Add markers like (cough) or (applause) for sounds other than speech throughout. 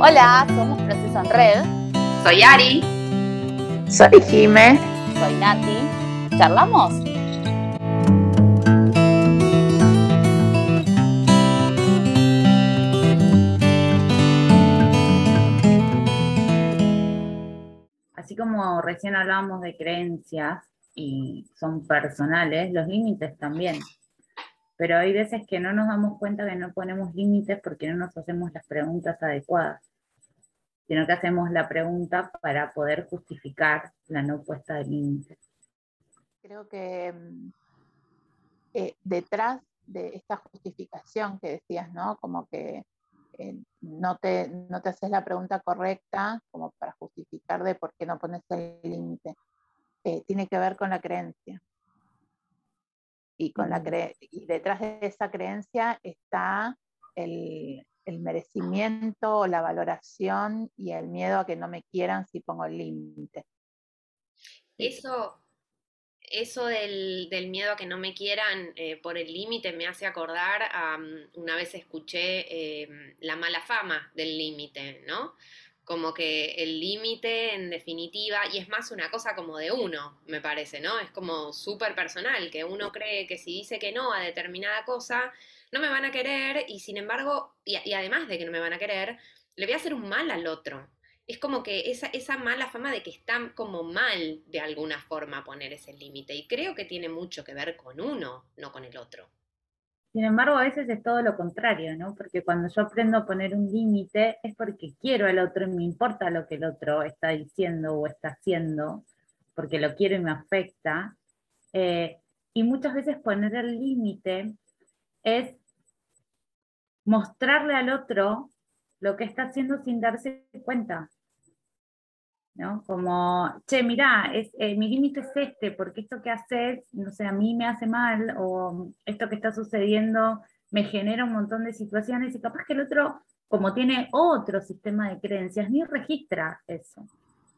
Hola, somos Proceso en Red. Soy Ari. Soy Jime. Soy Nati. ¿Charlamos? Recién hablábamos de creencias y son personales, los límites también. Pero hay veces que no nos damos cuenta que no ponemos límites porque no nos hacemos las preguntas adecuadas sino que hacemos la pregunta para poder justificar la no puesta de límites. Creo que mm, eh, detrás de esta justificación que decías, ¿no? Como que eh, no, te, no te haces la pregunta correcta como para justificar de por qué no pones el límite. Eh, tiene que ver con la creencia. Y, con la y detrás de esa creencia está el, el merecimiento, la valoración y el miedo a que no me quieran si pongo el límite. Eso, eso del, miedo a que no me quieran eh, por el límite me hace acordar a mm, una vez escuché em, la mala fama del límite, ¿no? Como que el límite, en definitiva, y es más una cosa como de uno, me parece, ¿no? Es como súper personal, que uno cree que si dice que no a determinada cosa, no me van a querer y sin embargo, y, además de que no me van a querer, le voy a hacer un mal al otro. Es como que esa, esa mala fama de que está como mal de alguna forma poner ese límite. Y creo que tiene mucho que ver con uno, no con el otro. Sin embargo, a veces es todo lo contrario, ¿no? Porque cuando yo aprendo a poner un límite es porque quiero al otro y me importa lo que el otro está diciendo o está haciendo, porque lo quiero y me afecta. Eh, y muchas veces poner el límite es mostrarle al otro lo que está haciendo sin darse cuenta. Como, che, mirá, eh, mi límite es este, porque esto que haces, no sé, a mí me hace mal, o esto que está sucediendo me genera un montón de situaciones, y capaz que el otro, como tiene otro sistema de creencias, ni registra eso.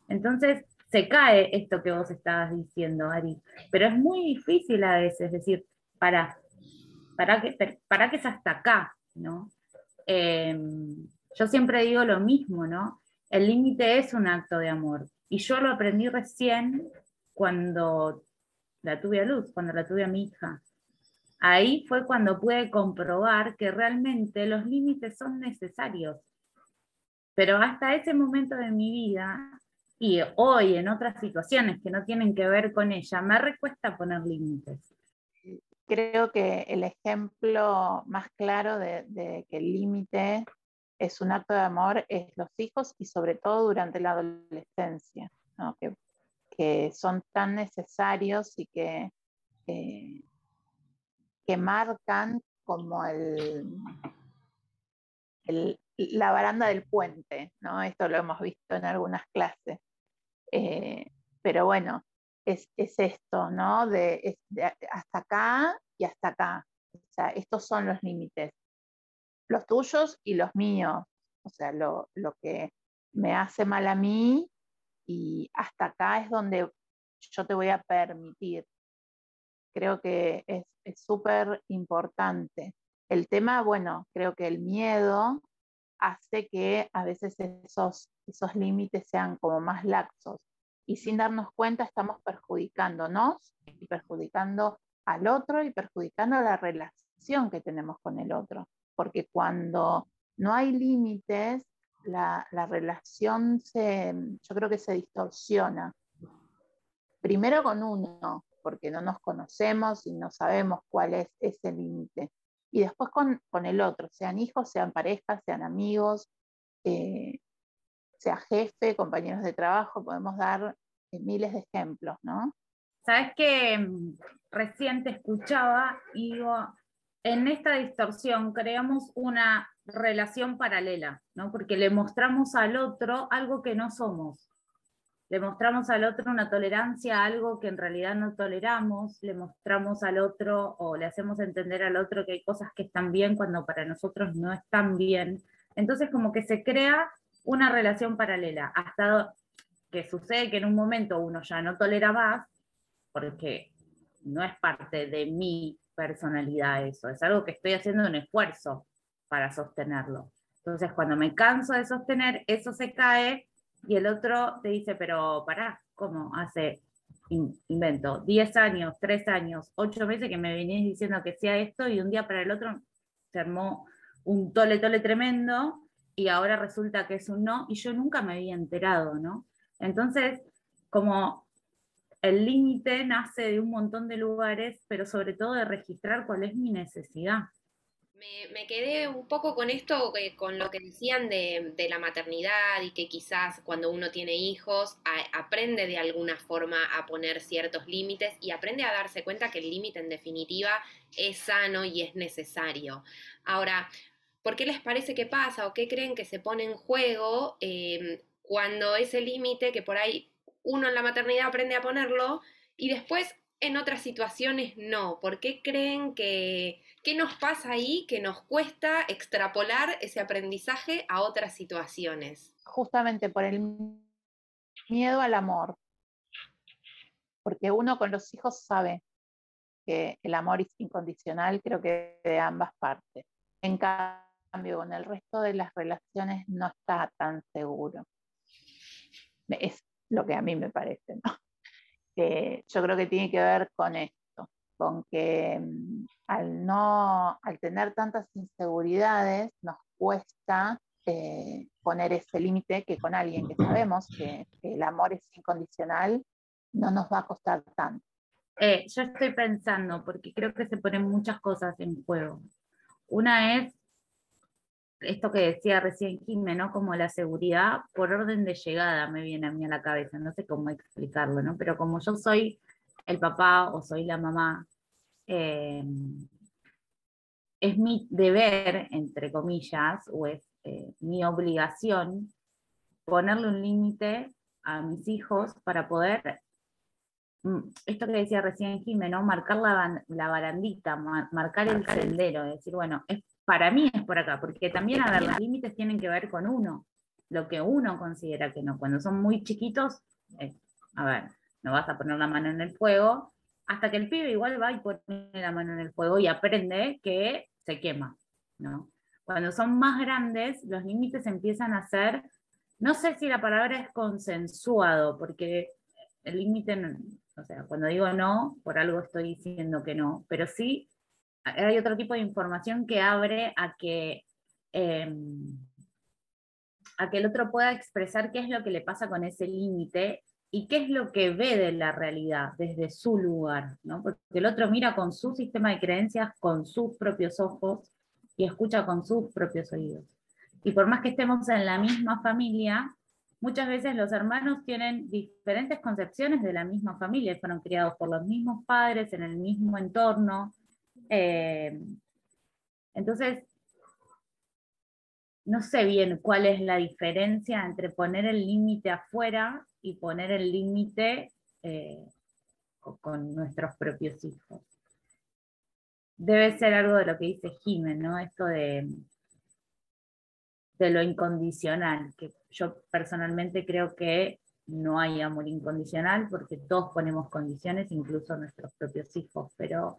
Entonces, se cae esto que vos estabas diciendo, Ari. Pero es muy difícil a veces, es decir, para, para, que, para que es hasta acá, ¿no? Em, yo siempre digo lo mismo, ¿no? El límite es un acto de amor. Y yo lo aprendí recién cuando la tuve a luz, cuando la tuve a mi hija. Ahí fue cuando pude comprobar que realmente los límites son necesarios. Pero hasta ese momento de mi vida y hoy en otras situaciones que no tienen que ver con ella, me recuesta poner límites creo que el ejemplo más claro de, que el límite es un acto de amor es los hijos y sobre todo durante la adolescencia, que, son tan necesarios y que, que marcan como el, la baranda del puente, ¿no? Esto lo hemos visto en algunas clases. Eh, pero bueno, es, esto, ¿no? De, hasta acá y hasta acá. O sea, estos son los límites, los tuyos y los míos. O sea, lo, que me hace mal a mí y hasta acá es donde yo te voy a permitir. Creo que es súper importante. El tema, bueno, creo que el miedo hace que a veces esos, esos límites sean como más laxos y sin darnos cuenta estamos perjudicándonos y perjudicando al otro y perjudicando la relación que tenemos con el otro. Porque cuando no hay límites, la, relación se, yo creo que se distorsiona. Primero con uno, porque no nos conocemos y no sabemos cuál es ese límite. Y después con, el otro, sean hijos, sean parejas, sean amigos, eh, sea jefe, compañeros de trabajo, podemos dar eh, miles de ejemplos, ¿no? Sabes que mm, recién te escuchaba y digo, en esta distorsión creamos una relación paralela, ¿no? Porque le mostramos al otro algo que no somos. Le mostramos al otro una tolerancia a algo que en realidad no toleramos, le mostramos al otro o le hacemos entender al otro que hay cosas que están bien cuando para nosotros no están bien. Entonces como que se crea una relación paralela. Hasta que sucede que en un momento uno ya no tolera más, porque no es parte de mi personalidad eso, es algo que estoy haciendo un esfuerzo para sostenerlo. Entonces, cuando me canso de sostener, eso se cae y el otro te dice, pero pará, ¿cómo? Hace, invento, 10 años, 3 años, 8 meses que me venís diciendo que sea esto y un día para el otro se armó un tole tole tremendo y ahora resulta que es un no y yo nunca me había enterado, ¿no? Entonces, como el límite nace de un montón de lugares, pero sobre todo de registrar cuál es mi necesidad. Me, quedé un poco con esto, eh, con lo que decían de, la maternidad y que quizás cuando uno tiene hijos aprende de alguna forma a poner ciertos límites y aprende a darse cuenta que el límite en definitiva es sano y es necesario. Ahora, ¿por qué les parece que pasa o qué creen que se pone en juego eh, cuando ese límite que por ahí uno en la maternidad aprende a ponerlo y después en otras situaciones no. ¿Por qué creen que, qué nos pasa ahí que nos cuesta extrapolar ese aprendizaje a otras situaciones? Justamente por el miedo al amor. Porque uno con los hijos sabe que el amor es incondicional, creo que de ambas partes. En cambio, con el resto de las relaciones no está tan seguro. Es lo que a mí me parece, ¿no? yo creo que tiene que ver con esto, con que mm, al no, al tener tantas inseguridades, nos cuesta eh, poner ese límite que con alguien que sabemos que, el amor es incondicional, no nos va a costar tanto. Eh, yo estoy pensando, porque creo que se ponen muchas cosas en juego. Una es esto que decía recién Jimé, ¿no? Como la seguridad por orden de llegada me viene a mí a la cabeza, no sé cómo explicarlo, ¿no? Pero como yo soy el papá o soy la mamá, eh, es mi deber, entre comillas, o es eh, mi obligación ponerle un límite a mis hijos para poder, mm, esto que decía recién Jimé, ¿no? Marcar la, la barandita, marcar el sendero, decir, bueno, es para mí es por acá, porque también, a ver, los límites tienen que ver con uno, lo que uno considera que no. Cuando son muy chiquitos, a ver, no vas a poner la mano en el fuego, hasta que el pibe igual va y pone la mano en el fuego y aprende que se quema, ¿no? Cuando son más grandes, los límites empiezan a ser, no sé si la palabra es consensuado, porque el límite, o sea, cuando digo no, por algo estoy diciendo que no, pero sí hay otro tipo de información que abre a que, em, a que el otro pueda expresar qué es lo que le pasa con ese límite y qué es lo que ve de la realidad desde su lugar, ¿no? porque el otro mira con su sistema de creencias, con sus propios ojos y escucha con sus propios oídos. Y por más que estemos en la misma familia, muchas veces los hermanos tienen diferentes concepciones de la misma familia, fueron criados por los mismos padres, en el mismo entorno, eh, entonces, no sé bien cuál es la diferencia entre poner el límite afuera y poner el límite eh, con, nuestros propios hijos. Debe ser algo de lo que dice Jiménez, ¿no? Esto de, de lo incondicional, que yo personalmente creo que no hay amor incondicional porque todos ponemos condiciones, incluso nuestros propios hijos, pero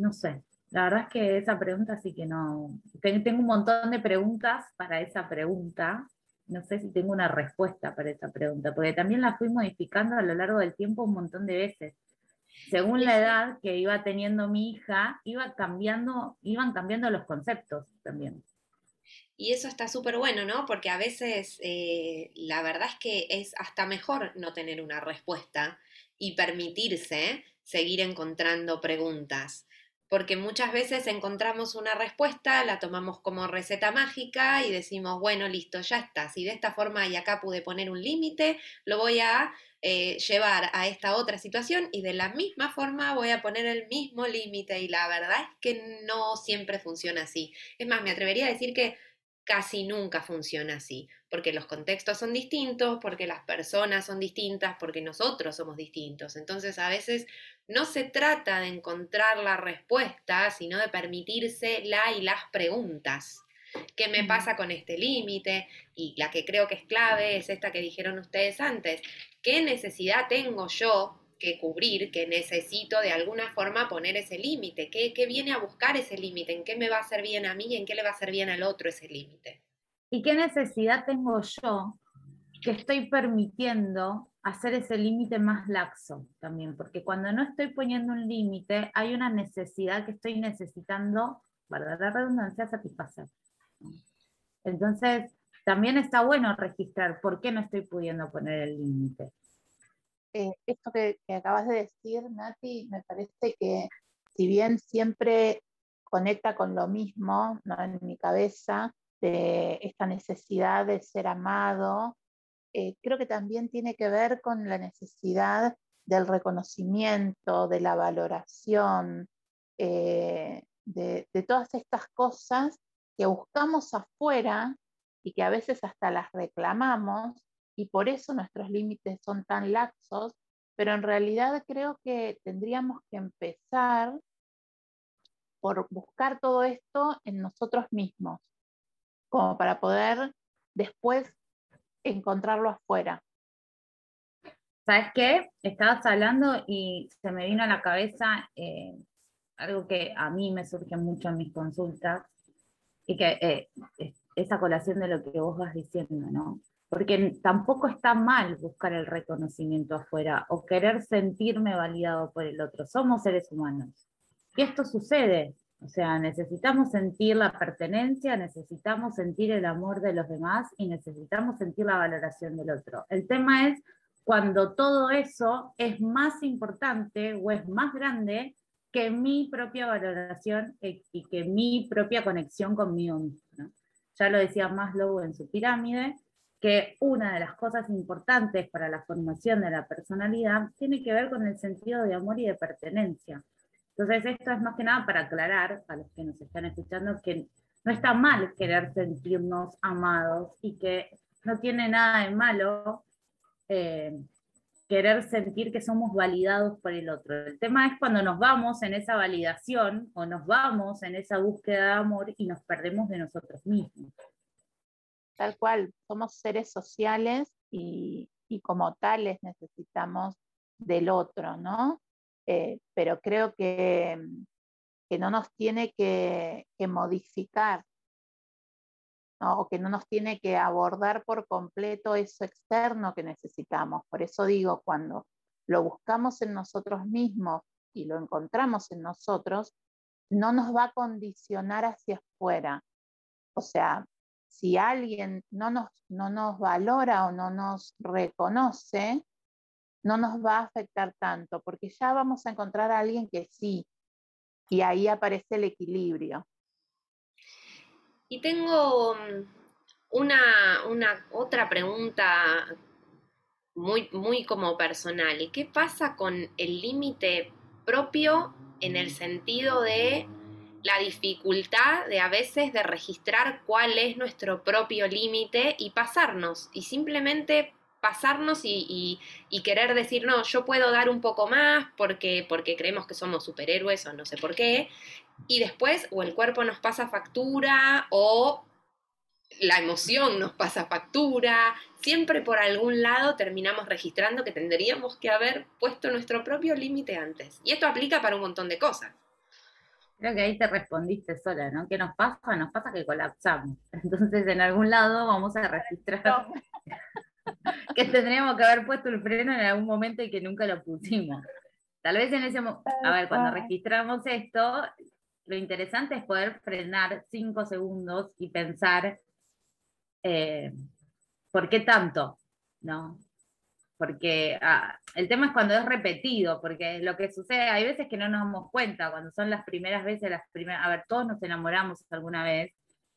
no sé, la verdad es que esa pregunta sí que no. Tengo un montón de preguntas para esa pregunta. No sé si tengo una respuesta para esa pregunta, porque también la fui modificando a lo largo del tiempo un montón de veces. Según la edad que iba teniendo mi hija, iba cambiando, iban cambiando los conceptos también. Y eso está súper bueno, ¿no? Porque a veces eh, la verdad es que es hasta mejor no tener una respuesta y permitirse seguir encontrando preguntas porque muchas veces encontramos una respuesta, la tomamos como receta mágica y decimos, bueno, listo, ya está, si de esta forma y acá pude poner un límite, lo voy a eh, llevar a esta otra situación y de la misma forma voy a poner el mismo límite y la verdad es que no siempre funciona así. Es más, me atrevería a decir que casi nunca funciona así, porque los contextos son distintos, porque las personas son distintas, porque nosotros somos distintos. Entonces a veces no se trata de encontrar la respuesta, sino de permitirse la y las preguntas. ¿Qué me pasa con este límite? Y la que creo que es clave es esta que dijeron ustedes antes. ¿Qué necesidad tengo yo que cubrir, que necesito de alguna forma poner ese límite? ¿Qué, ¿Qué, viene a buscar ese límite? ¿En qué me va a hacer bien a mí en qué le va a hacer bien al otro ese límite? ¿Y qué necesidad tengo yo que estoy permitiendo hacer ese límite más laxo también? Porque cuando no estoy poniendo un límite, hay una necesidad que estoy necesitando, para la redundancia, satisfacer. Entonces, también está bueno registrar por qué no estoy pudiendo poner el límite. Eh, esto que, acabas de decir, Nati, me parece que si bien siempre conecta con lo mismo ¿no? en mi cabeza, de esta necesidad de ser amado, eh, creo que también tiene que ver con la necesidad del reconocimiento, de la valoración, eh, de, de, todas estas cosas que buscamos afuera y que a veces hasta las reclamamos y por eso nuestros límites son tan laxos, pero en realidad creo que tendríamos que empezar por buscar todo esto en nosotros mismos, como para poder después encontrarlo afuera. ¿Sabes qué? Estabas hablando y se me vino a la cabeza eh, algo que a mí me surge mucho en mis consultas, y que eh, esa colación de lo que vos vas diciendo, ¿no? Porque tampoco está mal buscar el reconocimiento afuera o querer sentirme validado por el otro. Somos seres humanos. Y esto sucede. O sea, necesitamos sentir la pertenencia, necesitamos sentir el amor de los demás y necesitamos sentir la valoración del otro. El tema es cuando todo eso es más importante o es más grande que mi propia valoración e, y que mi propia conexión conmigo mismo. Ya lo decía Maslow en su pirámide, que una de las cosas importantes para la formación de la personalidad tiene que ver con el sentido de amor y de pertenencia. Entonces, esto es más que nada para aclarar a los que nos están escuchando que no está mal querer sentirnos amados y que no tiene nada de malo eh, querer sentir que somos validados por el otro. El tema es cuando nos vamos en esa validación o nos vamos en esa búsqueda de amor y nos perdemos de nosotros mismos. Tal cual, somos seres sociales y, como tales necesitamos del otro, ¿no? Eh, pero creo que, que, no nos tiene que, que modificar o que no nos tiene que abordar por completo eso externo que necesitamos. Por eso digo, cuando lo buscamos en nosotros mismos y lo encontramos en nosotros, no nos va a condicionar hacia afuera. O sea, si alguien no nos, no nos valora o no nos reconoce, no nos va a afectar tanto, porque ya vamos a encontrar a alguien que sí, y ahí aparece el equilibrio. Y tengo mm, una, una otra pregunta muy, muy como personal. ¿Y qué pasa con el límite propio en el sentido de la dificultad de a veces de registrar cuál es nuestro propio límite y pasarnos y simplemente pasarnos y, y, querer decir, no, yo puedo dar un poco más porque, porque creemos que somos superhéroes o no sé por qué, y después o el cuerpo nos pasa factura o la emoción nos pasa factura, siempre por algún lado terminamos registrando que tendríamos que haber puesto nuestro propio límite antes. Y esto aplica para un montón de cosas. Creo que ahí te respondiste sola, ¿no? ¿Qué nos pasa? Nos pasa que colapsamos. (laughs) Entonces en algún lado vamos a registrar (laughs) que tendríamos que haber puesto el freno en algún momento y que nunca lo pusimos. Tal vez en ese momento, a ver, cuando registramos esto, lo interesante es poder frenar cinco segundos y pensar, eh, ¿por qué tanto? ¿No? Porque ah, el tema es cuando es repetido, porque lo que sucede, hay veces que no nos damos cuenta, cuando son las primeras veces, las primeras, a ver, todos nos enamoramos alguna vez,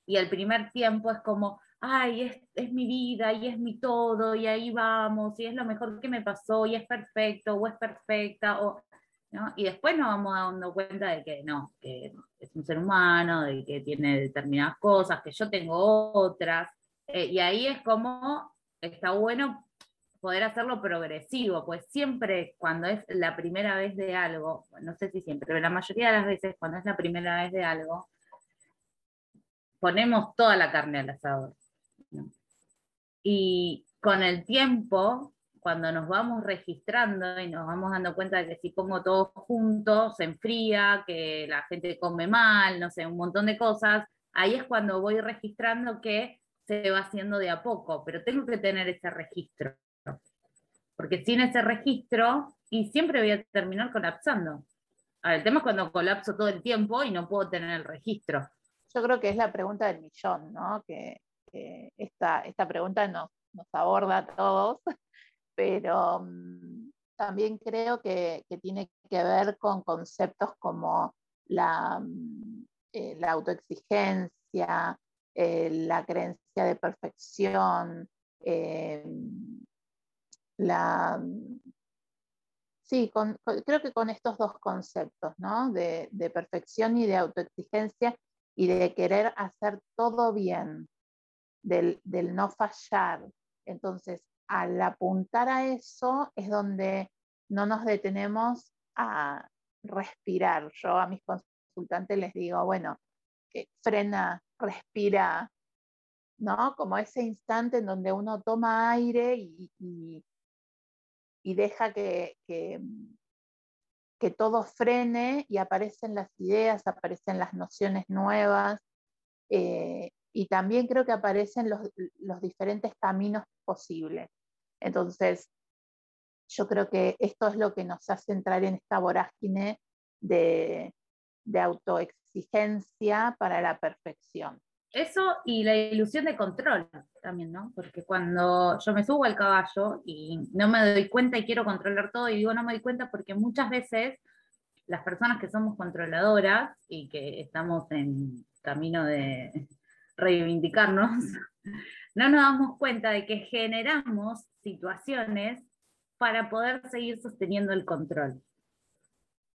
y el primer tiempo es como, ay, es, es, mi vida y es mi todo, y ahí vamos, y es lo mejor que me pasó, y es perfecto, o es perfecta, o y después nos vamos dando cuenta de que no, que es un ser humano, de que tiene determinadas cosas, que yo tengo otras, eh, y ahí es como está bueno poder hacerlo progresivo, pues siempre cuando es la primera vez de algo, no sé si siempre, pero la mayoría de las veces cuando es la primera vez de algo, ponemos toda la carne al asador. Y con el tiempo, cuando nos vamos registrando y nos vamos dando cuenta de que si pongo todo junto, se enfría, que la gente come mal, no sé, un montón de cosas, ahí es cuando voy registrando que se va haciendo de a poco, pero tengo que tener ese registro. Porque sin ese registro, y siempre voy a terminar colapsando. el tema es cuando colapso todo el tiempo y no puedo tener el registro. Yo creo que es la pregunta del millón, ¿no? Que, esta, esta, pregunta nos, aborda a todos, (laughs) pero mm, también creo que, que, tiene que ver con conceptos como la, mm, eh, la autoexigencia, eh, la creencia de perfección, eh, la... Sí, creo que con estos dos conceptos, ¿no? De, perfección y de autoexigencia y de querer hacer todo bien, del, no fallar. Entonces, al apuntar a eso es donde no nos detenemos a respirar. Yo a mis consultantes les digo, bueno, frena, respira, ¿no? Como ese instante en donde uno toma aire y, deja que, que, todo frene y aparecen las ideas, aparecen las nociones nuevas. Eh, y también creo que aparecen los, los, diferentes caminos posibles. Entonces, yo creo que esto es lo que nos hace entrar en esta vorágine de, de autoexigencia para la perfección. Eso y la ilusión de control también, ¿no? Porque cuando yo me subo al caballo y no me doy cuenta y quiero controlar todo, y digo no me doy cuenta porque muchas veces las personas que somos controladoras y que estamos en camino de reivindicarnos, (laughs) no nos damos cuenta de que generamos situaciones para poder seguir sosteniendo el control,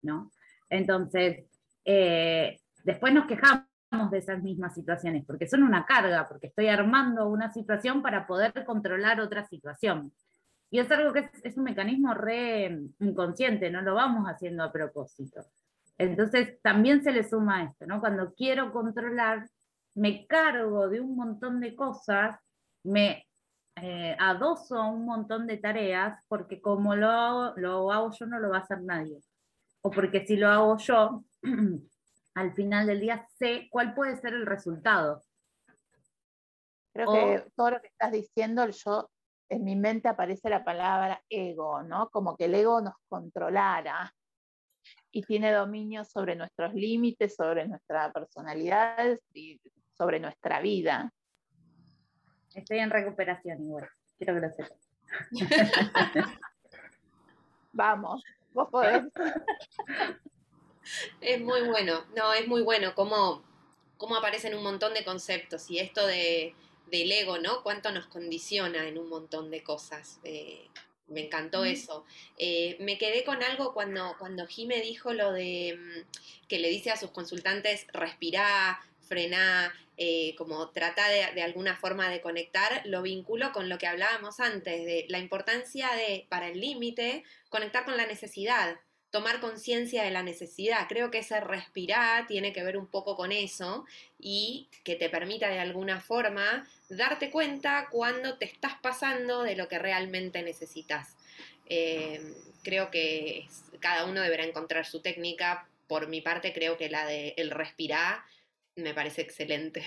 ¿no? Entonces, eh, después nos quejamos de esas mismas situaciones, porque son una carga, porque estoy armando una situación para poder controlar otra situación. Y es algo que es, un mecanismo re inconsciente, no lo vamos haciendo a propósito. Entonces también se le suma esto, ¿no? Cuando quiero controlar, me cargo de un montón de cosas, me eh, adoso a un montón de tareas, porque como lo hago, lo hago yo, no lo va a hacer nadie. O porque si lo hago yo, (clears throat) al final del día sé cuál puede ser el resultado. Creo que todo lo que estás diciendo, yo en mi mente aparece la palabra ego, ¿no? Como que el ego nos controlara y tiene dominio sobre nuestros límites, sobre nuestra personalidad y sobre nuestra vida. Estoy en recuperación igual, quiero que lo sepas. (laughs) Vamos, vos podés. (laughs) (laughs) Es muy bueno, no, es muy bueno cómo, cómo aparecen un montón de conceptos y esto de, del ego, ¿no? Cuánto nos condiciona en un montón de cosas. Eh, me encantó eso. Eh, me quedé con algo cuando, cuando Jime dijo lo de mm, que le dice a sus consultantes, respirá, frená, eh, como trata de, de, alguna forma de conectar, lo vinculo con lo que hablábamos antes, de la importancia de, para el límite, conectar con la necesidad tomar conciencia de la necesidad. Creo que ese respirar tiene que ver un poco con eso y que te permita de alguna forma darte cuenta cuando te estás pasando de lo que realmente necesitas. Eh, creo que cada uno deberá encontrar su técnica. Por mi parte, creo que la de el respirar me parece excelente.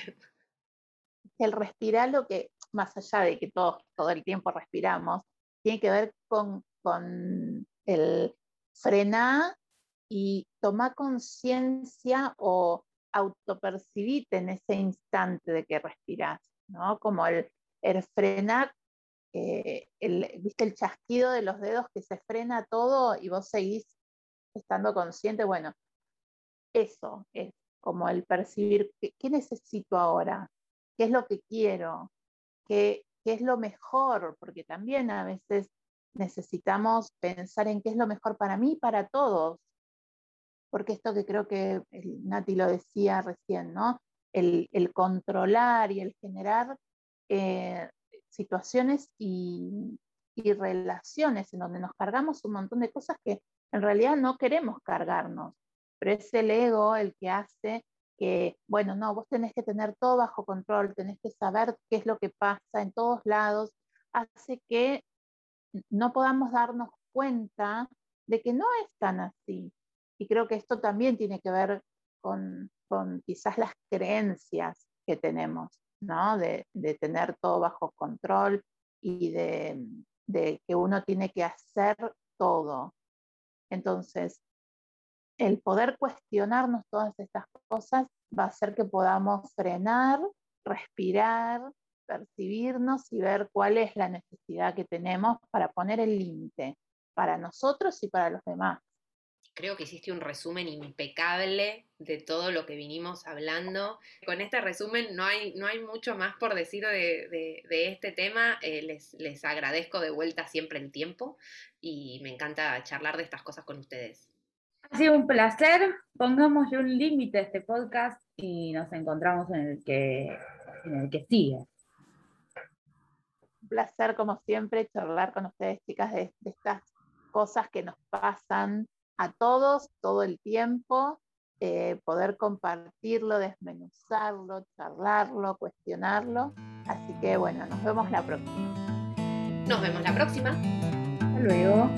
El respirar, lo que, más allá de que todos todo el tiempo respiramos, tiene que ver con, con el frena y toma conciencia o autopercibite en ese instante de que respiras, ¿no? Como el, frenar, eh, viste el chasquido de los dedos que se frena todo y vos seguís estando consciente, bueno, eso es como el percibir qué, necesito ahora, qué es lo que quiero, qué es lo mejor, porque también a veces necesitamos pensar en qué es lo mejor para mí y para todos. Porque esto que creo que Nati lo decía recién, ¿no? El, controlar y el generar eh, situaciones y, y relaciones en donde nos cargamos un montón de cosas que en realidad no queremos cargarnos, pero es el ego el que hace que, bueno, no, vos tenés que tener todo bajo control, tenés que saber qué es lo que pasa en todos lados, hace que no podamos darnos cuenta de que no es tan así. Y creo que esto también tiene que ver con, quizás las creencias que tenemos, ¿no? De, tener todo bajo control y de, de que uno tiene que hacer todo. Entonces, el poder cuestionarnos todas estas cosas va a hacer que podamos frenar, respirar, percibirnos y ver cuál es la necesidad que tenemos para poner el límite para nosotros y para los demás. Creo que hiciste un resumen impecable de todo lo que vinimos hablando. Con este resumen no hay, no hay mucho más por decir de, este tema. Eh, les, les agradezco de vuelta siempre el tiempo y me encanta charlar de estas cosas con ustedes. Ha sido un placer. Pongamos un límite a este podcast y nos encontramos en el que, en el que sigue. Un placer, como siempre, charlar con ustedes, chicas, de, estas cosas que nos pasan a todos todo el tiempo, eh, poder compartirlo, desmenuzarlo, charlarlo, cuestionarlo. Así que bueno, nos vemos la próxima. Nos vemos la próxima. Hasta luego.